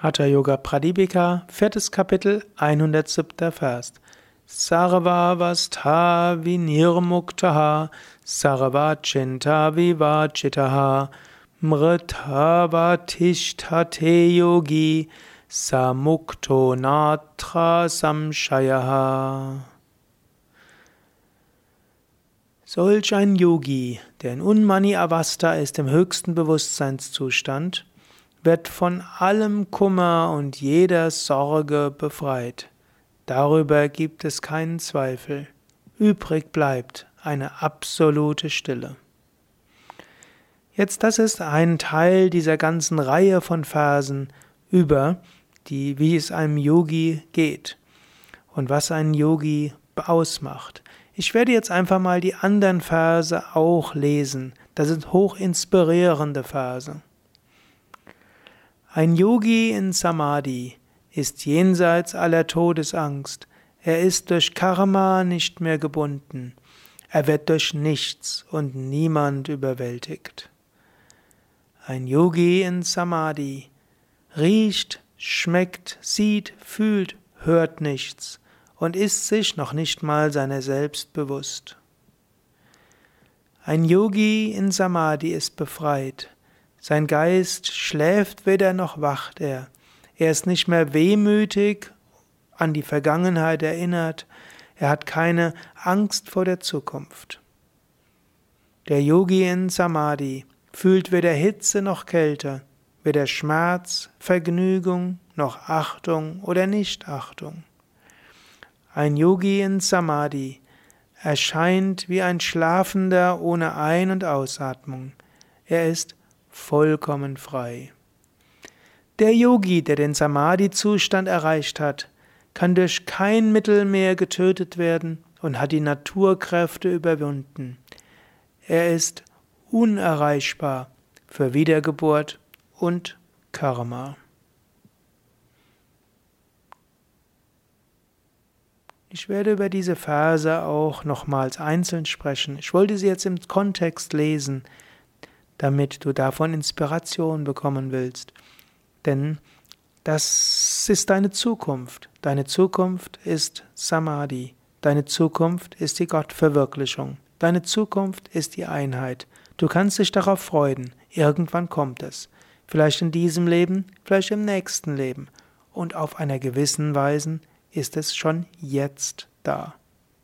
Hatha Yoga Pradipika, viertes Kapitel, 107. Vers. Sarvavastha vinirmuktaha, sarvachinta vivachitaha, mritavatishtate yogi, samukto natra samshayaha. Solch ein Yogi, der in Unmani Avastha ist, im höchsten Bewusstseinszustand, wird von allem Kummer und jeder Sorge befreit. Darüber gibt es keinen Zweifel. Übrig bleibt eine absolute Stille. Jetzt, das ist ein Teil dieser ganzen Reihe von Versen über die, wie es einem Yogi geht und was einen Yogi ausmacht. Ich werde jetzt einfach mal die anderen Verse auch lesen. Das sind hoch inspirierende Verse. Ein Yogi in Samadhi ist jenseits aller Todesangst. Er ist durch Karma nicht mehr gebunden. Er wird durch nichts und niemand überwältigt. Ein Yogi in Samadhi riecht, schmeckt, sieht, fühlt, hört nichts und ist sich noch nicht mal seiner selbst bewusst. Ein Yogi in Samadhi ist befreit. Sein Geist schläft weder noch wacht er. Er ist nicht mehr wehmütig an die Vergangenheit erinnert. Er hat keine Angst vor der Zukunft. Der Yogi in Samadhi fühlt weder Hitze noch Kälte, weder Schmerz, Vergnügung noch Achtung oder Nichtachtung. Ein Yogi in Samadhi erscheint wie ein Schlafender ohne Ein- und Ausatmung. Er ist vollkommen frei. Der Yogi, der den Samadhi-Zustand erreicht hat, kann durch kein Mittel mehr getötet werden und hat die Naturkräfte überwunden. Er ist unerreichbar für Wiedergeburt und Karma. Ich werde über diese Verse auch nochmals einzeln sprechen. Ich wollte sie jetzt im Kontext lesen, damit du davon Inspiration bekommen willst. Denn das ist deine Zukunft. Deine Zukunft ist Samadhi. Deine Zukunft ist die Gottverwirklichung. Deine Zukunft ist die Einheit. Du kannst dich darauf freuen. Irgendwann kommt es. Vielleicht in diesem Leben, vielleicht im nächsten Leben. Und auf einer gewissen Weise ist es schon jetzt da.